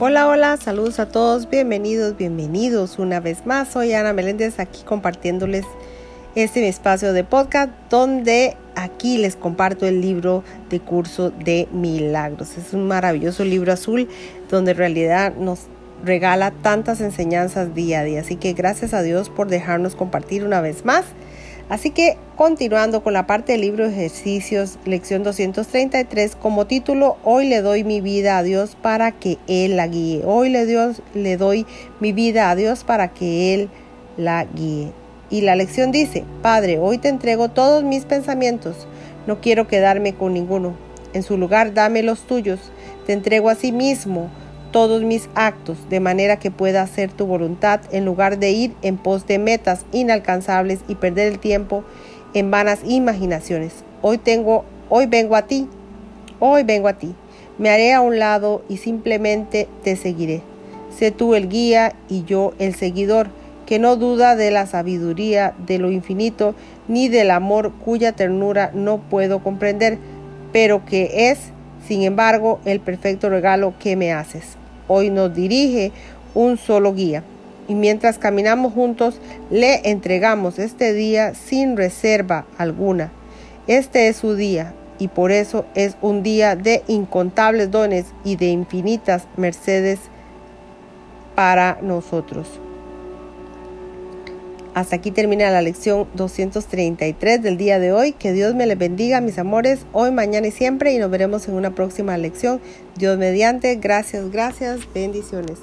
Hola, hola, saludos a todos, bienvenidos, bienvenidos una vez más. Soy Ana Meléndez aquí compartiéndoles este espacio de podcast donde aquí les comparto el libro de curso de milagros. Es un maravilloso libro azul donde en realidad nos regala tantas enseñanzas día a día. Así que gracias a Dios por dejarnos compartir una vez más. Así que continuando con la parte del libro de ejercicios, lección 233, como título, hoy le doy mi vida a Dios para que Él la guíe. Hoy le, Dios, le doy mi vida a Dios para que Él la guíe. Y la lección dice, Padre, hoy te entrego todos mis pensamientos, no quiero quedarme con ninguno. En su lugar, dame los tuyos. Te entrego a sí mismo todos mis actos, de manera que pueda hacer tu voluntad en lugar de ir en pos de metas inalcanzables y perder el tiempo en vanas imaginaciones. Hoy tengo, hoy vengo a ti, hoy vengo a ti. Me haré a un lado y simplemente te seguiré. Sé tú el guía y yo el seguidor, que no duda de la sabiduría de lo infinito, ni del amor cuya ternura no puedo comprender, pero que es sin embargo, el perfecto regalo que me haces. Hoy nos dirige un solo guía. Y mientras caminamos juntos, le entregamos este día sin reserva alguna. Este es su día y por eso es un día de incontables dones y de infinitas mercedes para nosotros. Hasta aquí termina la lección 233 del día de hoy. Que Dios me les bendiga, mis amores, hoy, mañana y siempre. Y nos veremos en una próxima lección. Dios mediante. Gracias, gracias. Bendiciones.